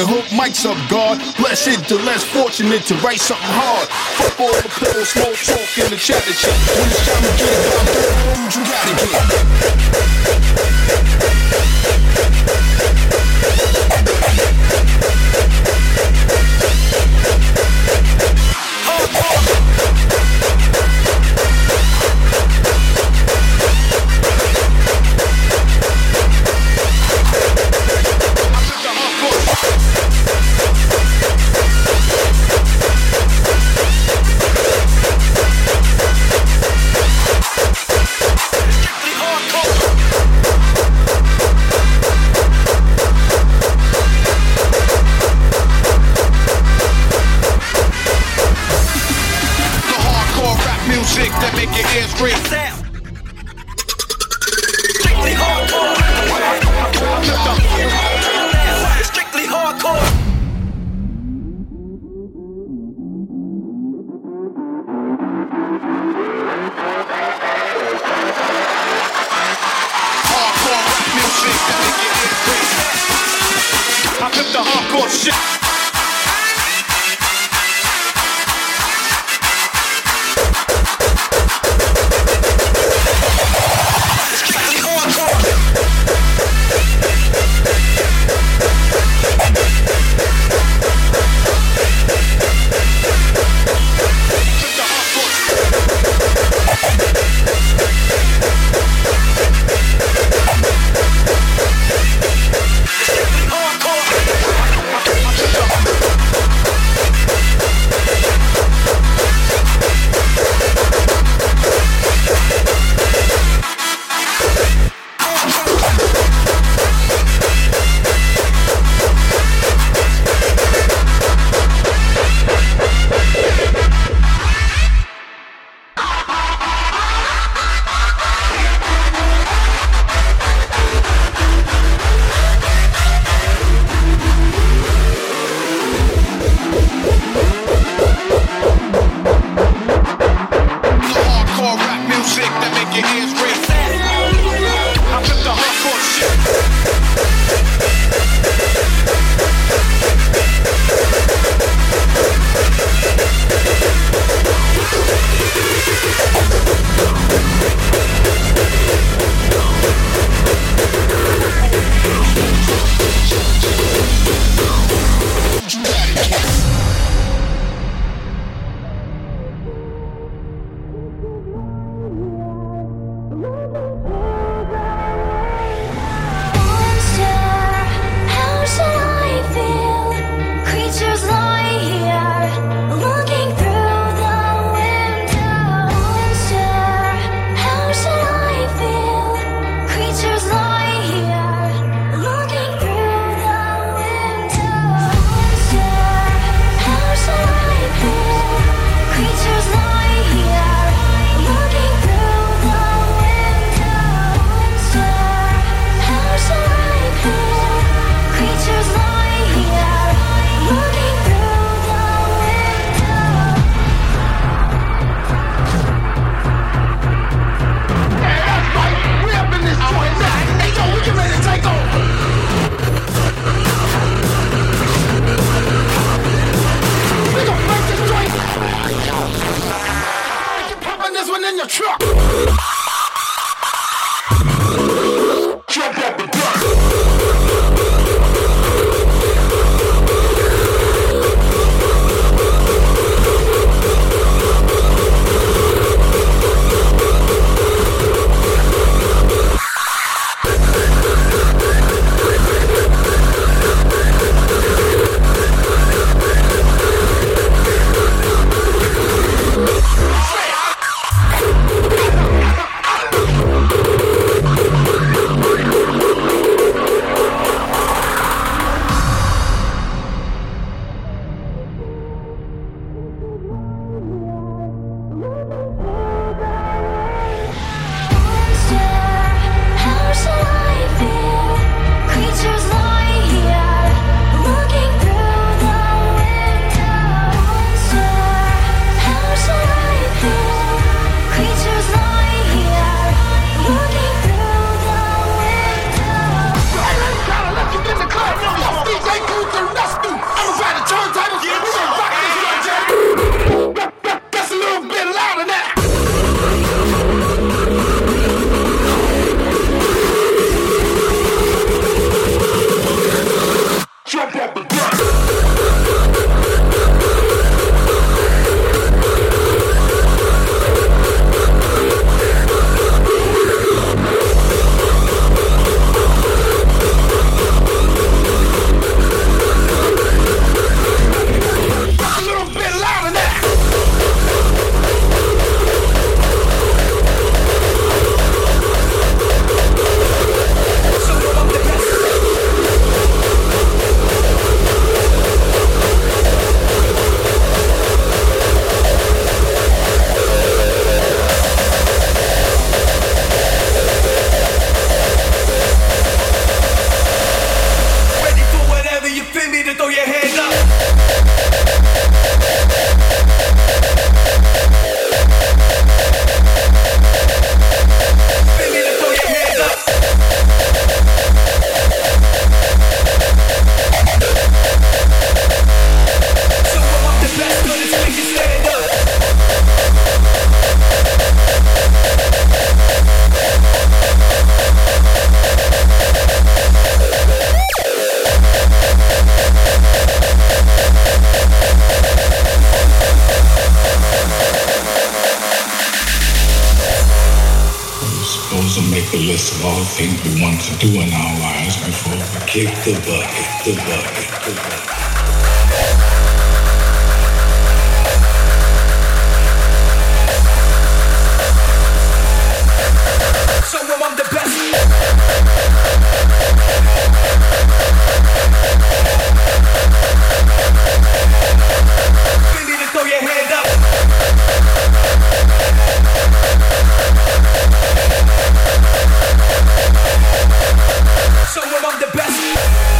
and hook mics up, God. Blessed the less fortunate to write something hard. Fuck all the pillow, small talk, and the chatter chat. When it's time to get it done, you gotta The list of all the things we want to do in our lives before we kick the bucket, the bucket, the bucket. Throw your hand up. Some of the best.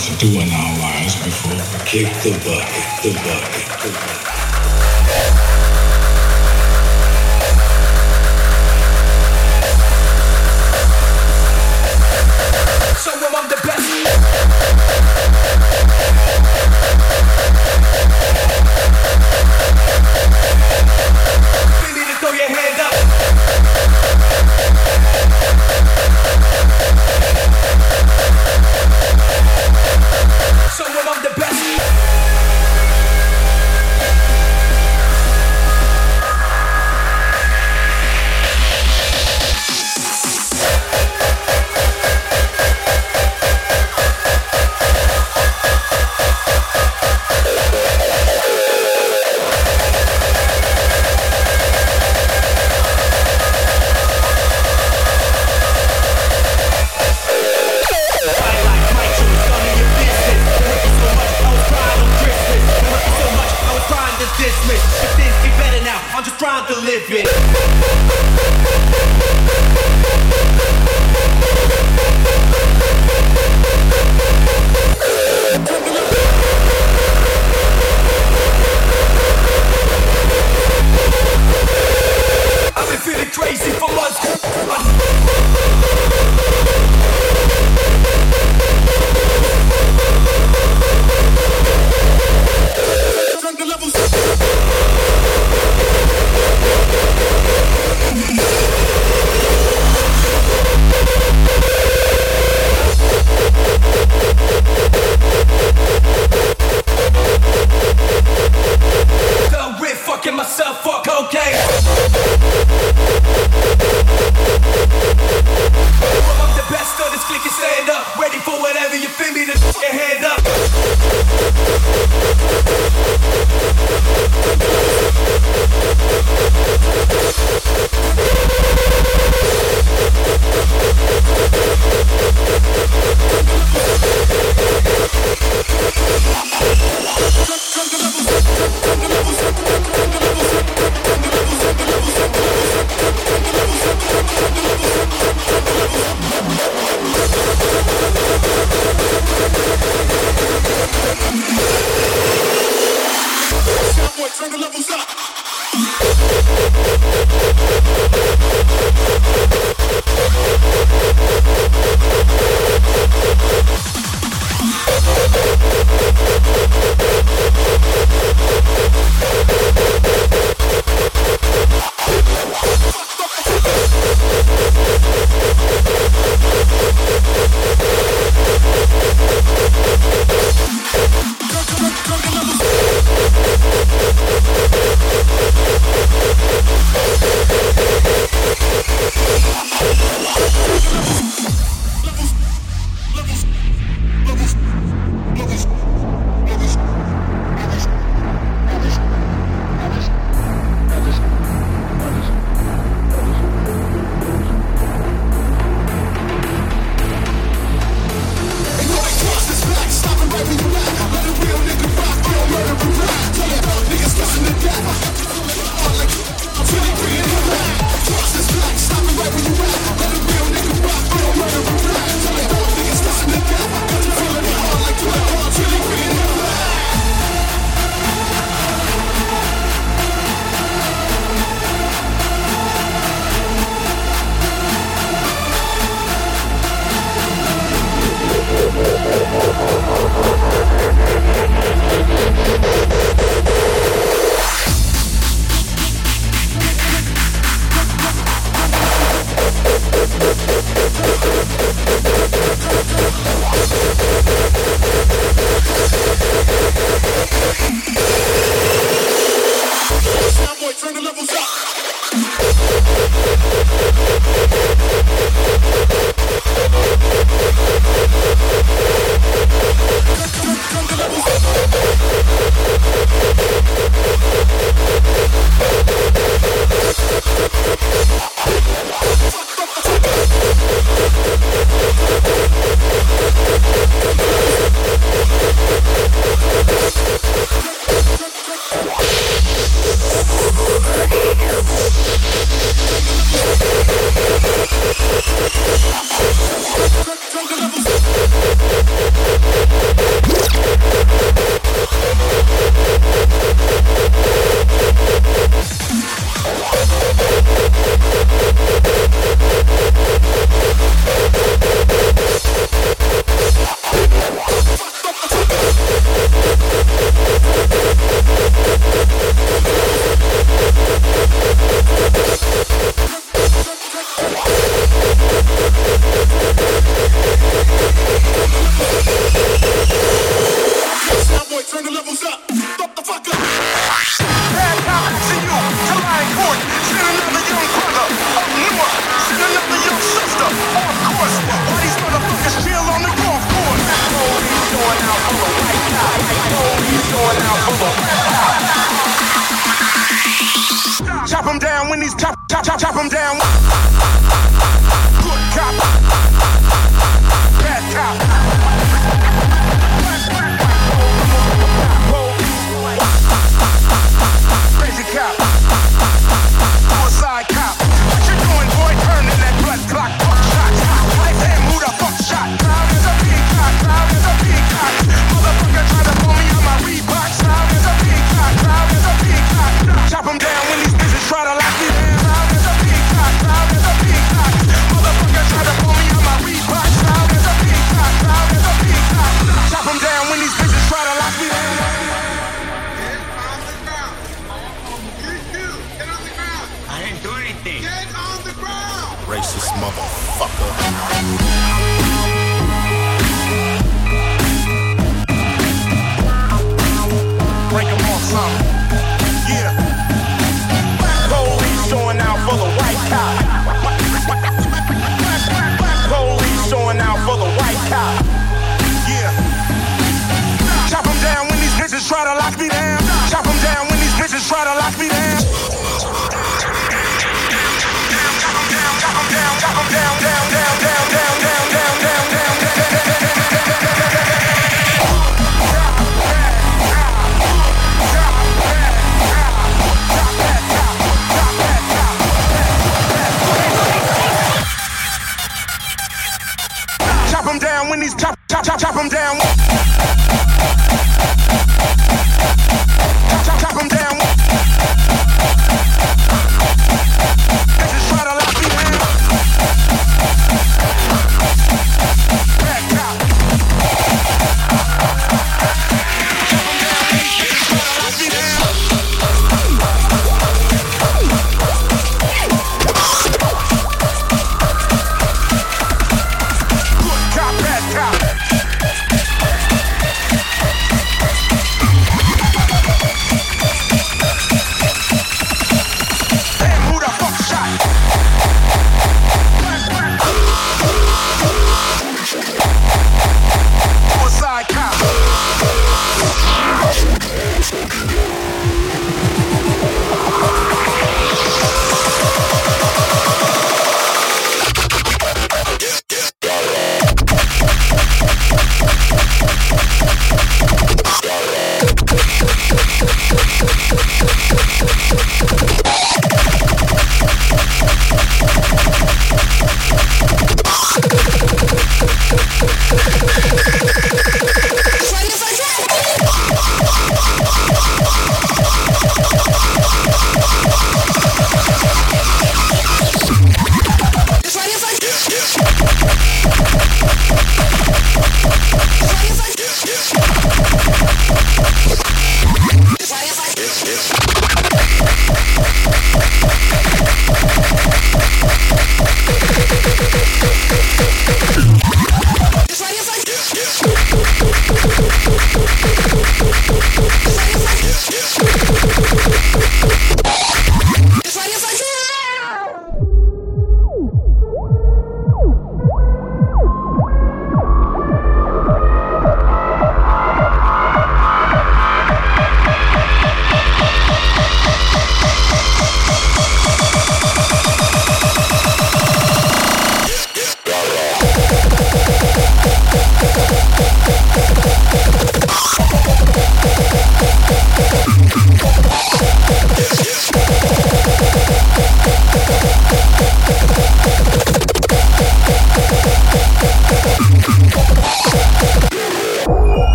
to do in our lives before. we Kick the bucket, the bucket, the bucket. 对 chop, chop, chop them down.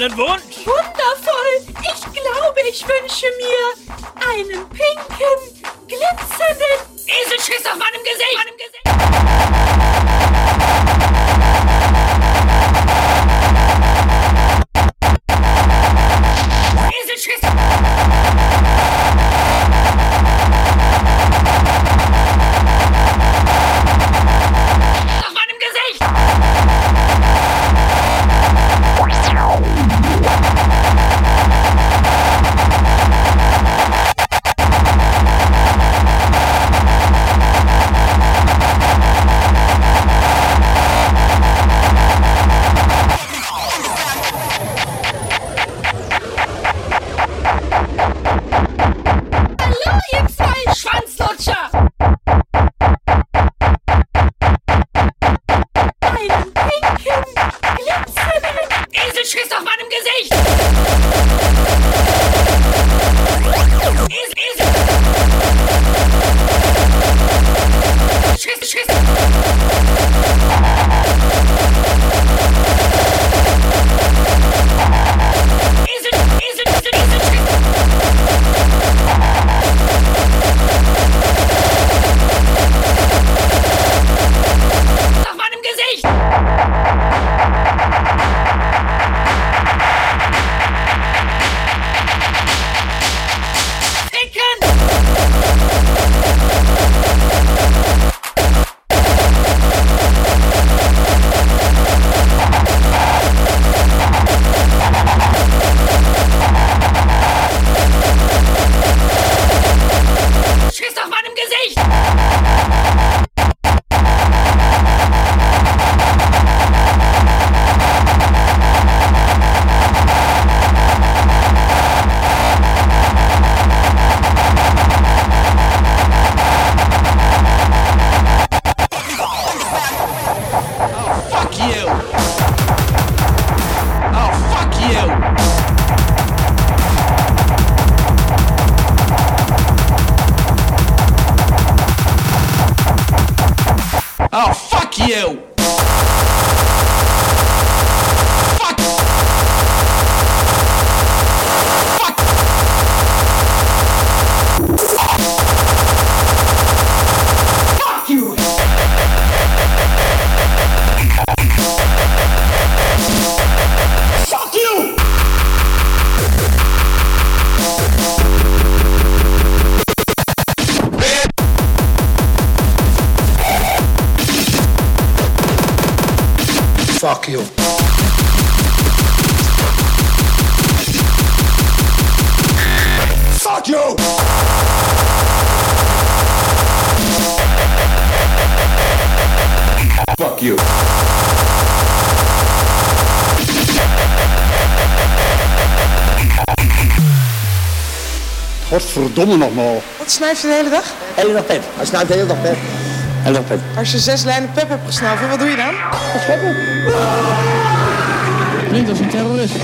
Brenn en! verdomme nog maar. Wat snuift je de hele dag? De hele dag pep. Hij snuift de hele dag pep. De hele dag pep. Als je zes lijnen pep hebt gesnuift, wat doe je dan? Dat pep. Klinkt als een terrorist.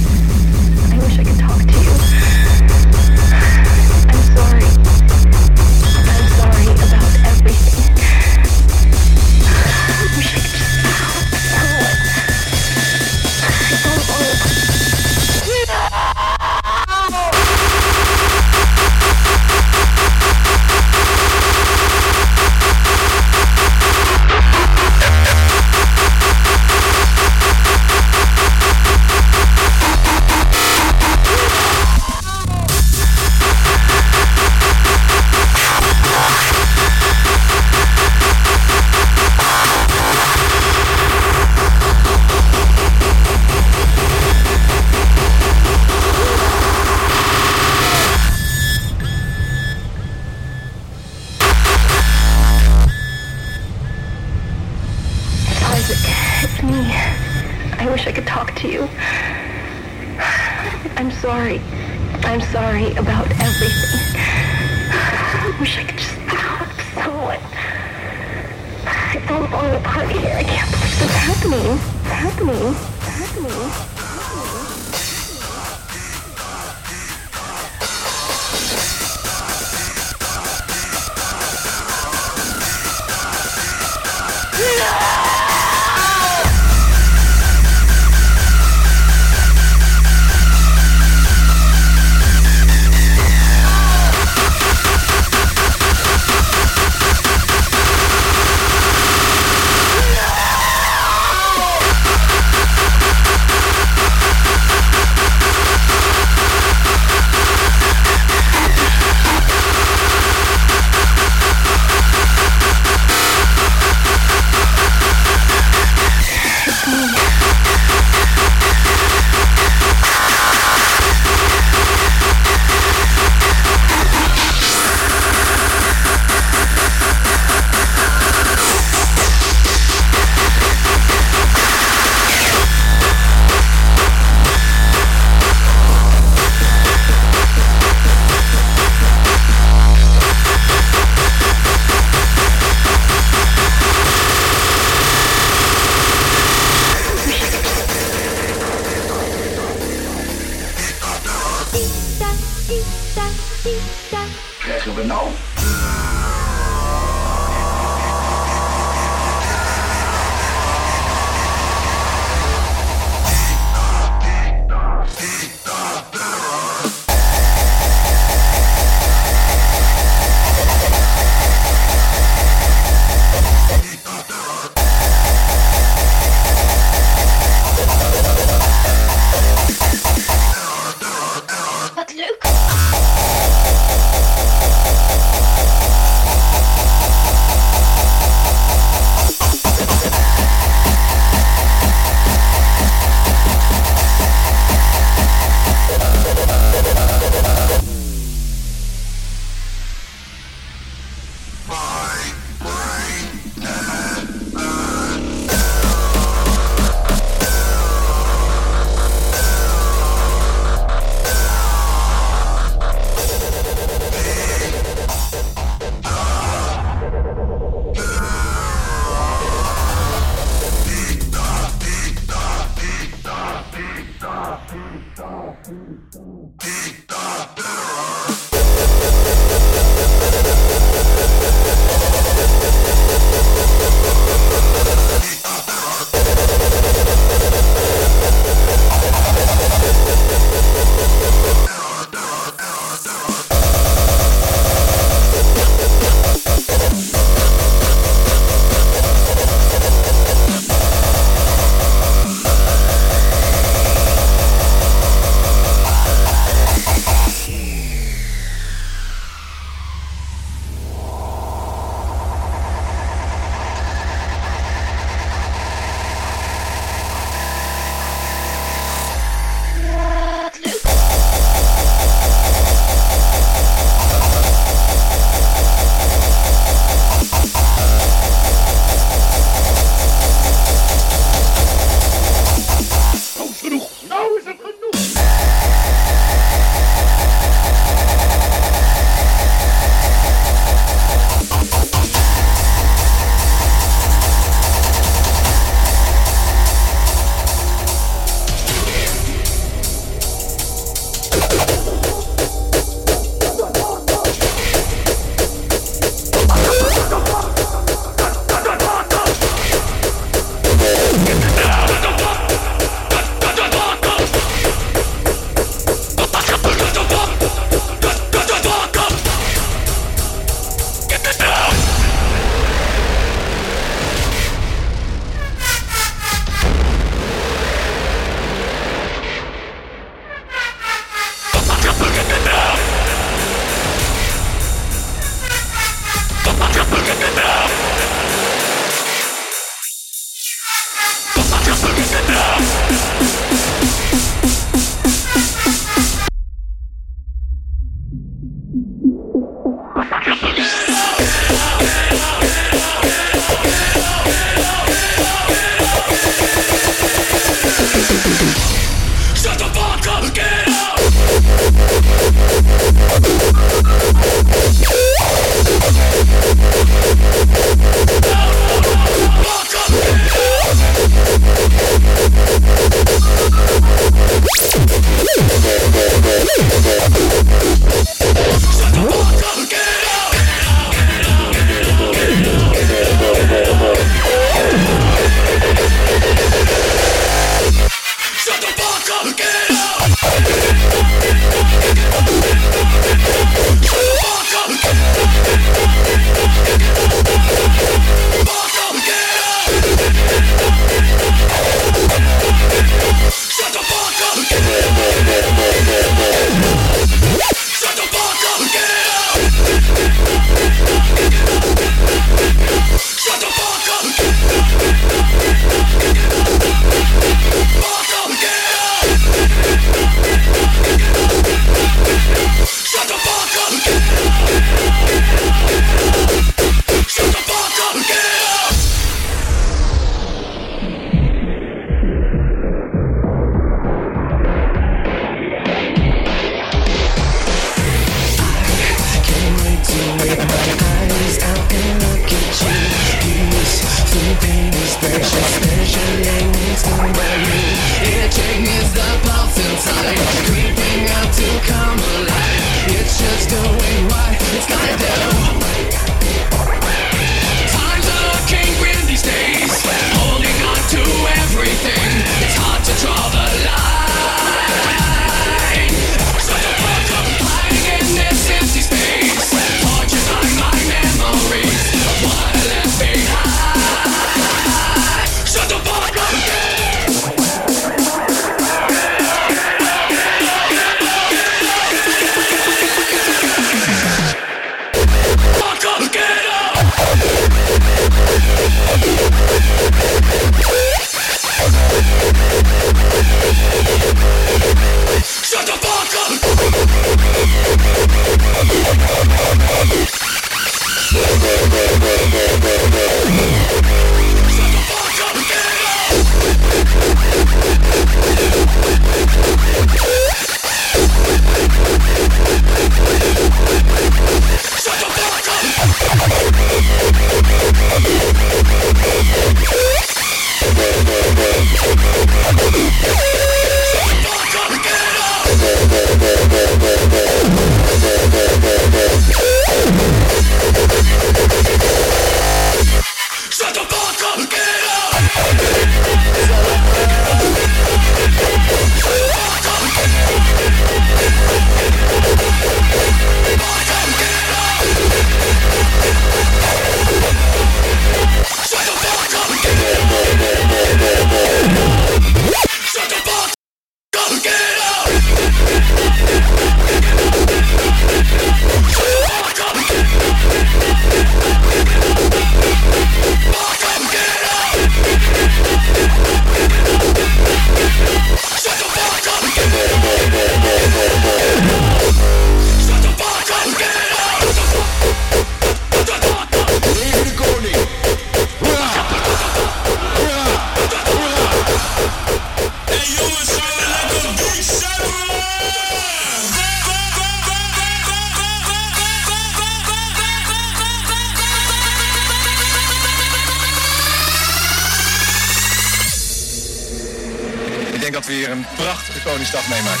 meemaakt.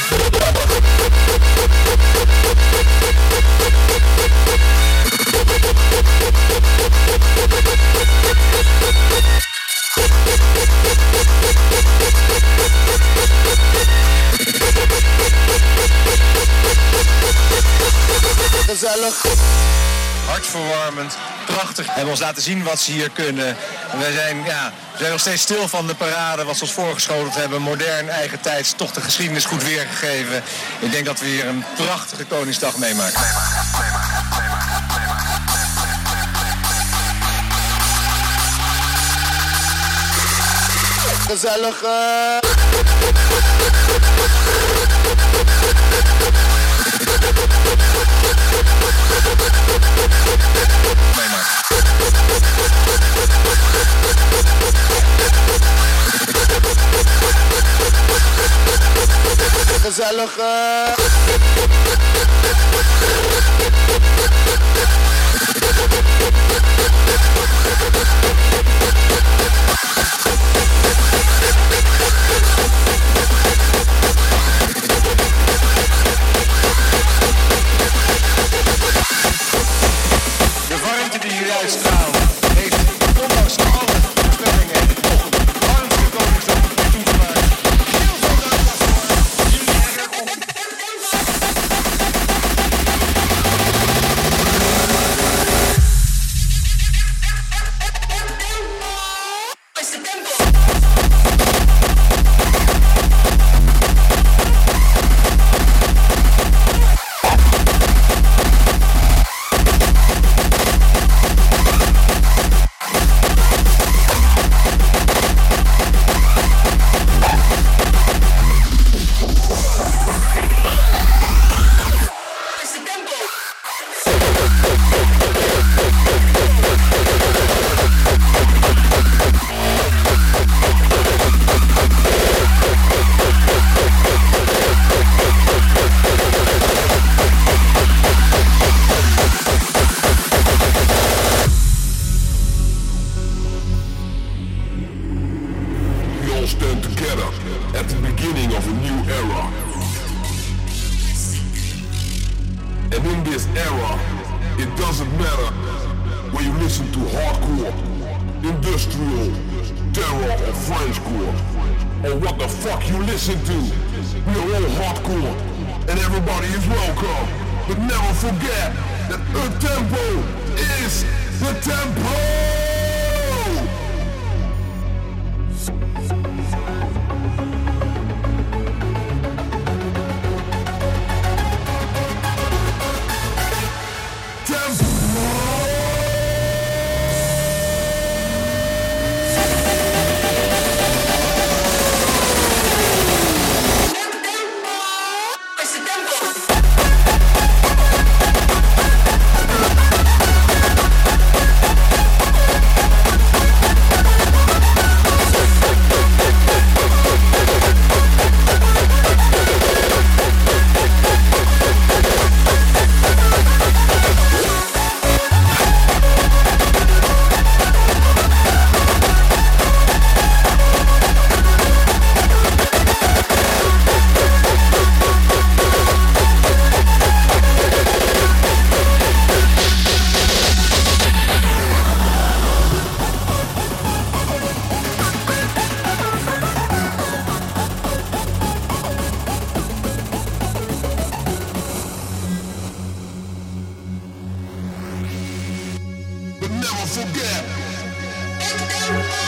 Gezellig. Hartverwarmend, prachtig. Hebben ons laten zien wat ze hier kunnen. We zijn, ja, we zijn nog steeds stil van de parade wat ze ons voorgeschoteld hebben. Modern, eigen tijds, toch de geschiedenis goed weergegeven. Ik denk dat we hier een prachtige Koningsdag meemaken. Gezellig. Eh. Gezellige. Doesn't matter where you listen to hardcore, industrial, terror or Frenchcore, or what the fuck you listen to. We are all hardcore, and everybody is welcome. But never forget that a tempo is the tempo! But never forget.